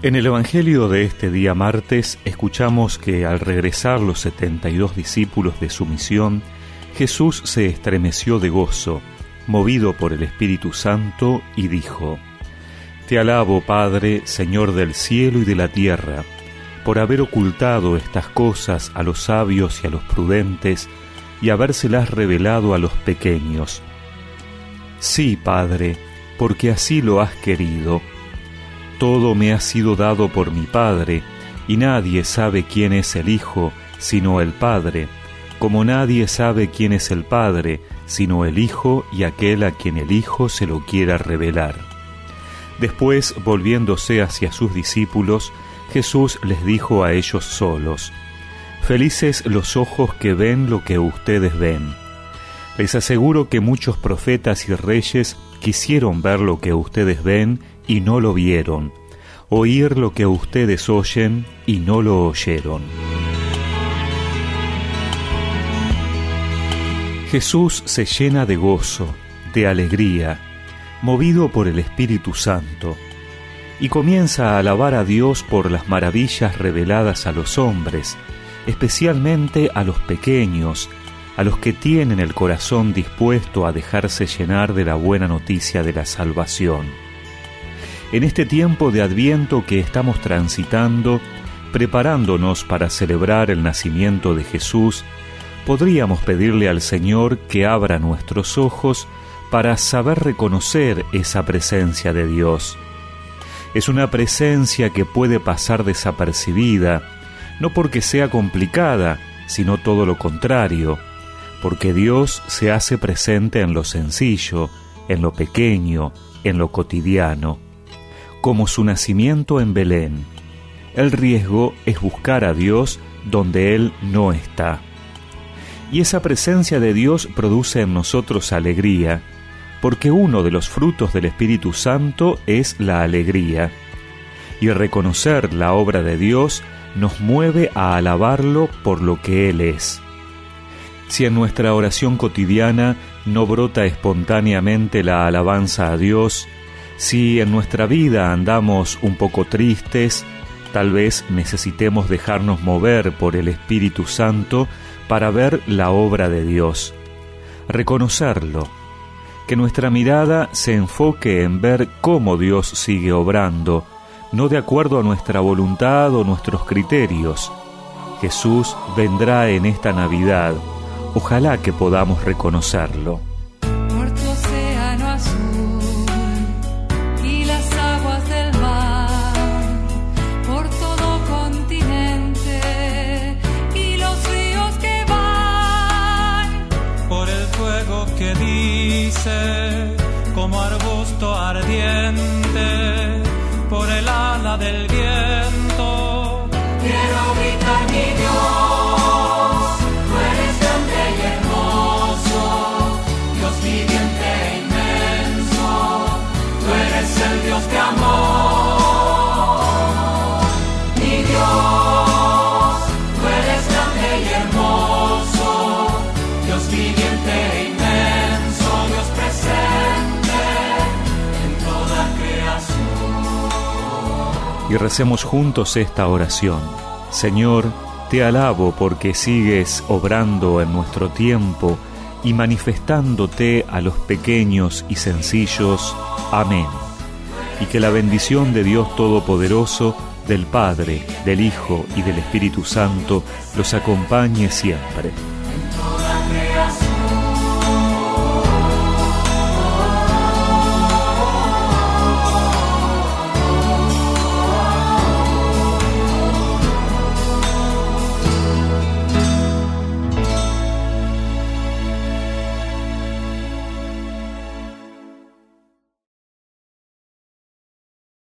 En el Evangelio de este día martes escuchamos que al regresar los setenta y dos discípulos de su misión, Jesús se estremeció de gozo, movido por el Espíritu Santo, y dijo, Te alabo, Padre, Señor del cielo y de la tierra, por haber ocultado estas cosas a los sabios y a los prudentes, y habérselas revelado a los pequeños. Sí, Padre, porque así lo has querido todo me ha sido dado por mi Padre, y nadie sabe quién es el Hijo, sino el Padre, como nadie sabe quién es el Padre, sino el Hijo y aquel a quien el Hijo se lo quiera revelar. Después, volviéndose hacia sus discípulos, Jesús les dijo a ellos solos, Felices los ojos que ven lo que ustedes ven. Les aseguro que muchos profetas y reyes quisieron ver lo que ustedes ven y no lo vieron, oír lo que ustedes oyen y no lo oyeron. Jesús se llena de gozo, de alegría, movido por el Espíritu Santo, y comienza a alabar a Dios por las maravillas reveladas a los hombres, especialmente a los pequeños, a los que tienen el corazón dispuesto a dejarse llenar de la buena noticia de la salvación. En este tiempo de adviento que estamos transitando, preparándonos para celebrar el nacimiento de Jesús, podríamos pedirle al Señor que abra nuestros ojos para saber reconocer esa presencia de Dios. Es una presencia que puede pasar desapercibida, no porque sea complicada, sino todo lo contrario, porque Dios se hace presente en lo sencillo, en lo pequeño, en lo cotidiano, como su nacimiento en Belén. El riesgo es buscar a Dios donde Él no está. Y esa presencia de Dios produce en nosotros alegría, porque uno de los frutos del Espíritu Santo es la alegría. Y reconocer la obra de Dios nos mueve a alabarlo por lo que Él es. Si en nuestra oración cotidiana no brota espontáneamente la alabanza a Dios, si en nuestra vida andamos un poco tristes, tal vez necesitemos dejarnos mover por el Espíritu Santo para ver la obra de Dios, reconocerlo, que nuestra mirada se enfoque en ver cómo Dios sigue obrando, no de acuerdo a nuestra voluntad o nuestros criterios. Jesús vendrá en esta Navidad Ojalá que podamos reconocerlo. Por tu océano azul y las aguas del mar, por todo continente y los ríos que van, por el fuego que dice como arbusto ardiente, por el ala del viento. Y recemos juntos esta oración. Señor, te alabo porque sigues obrando en nuestro tiempo y manifestándote a los pequeños y sencillos. Amén. Y que la bendición de Dios Todopoderoso, del Padre, del Hijo y del Espíritu Santo los acompañe siempre.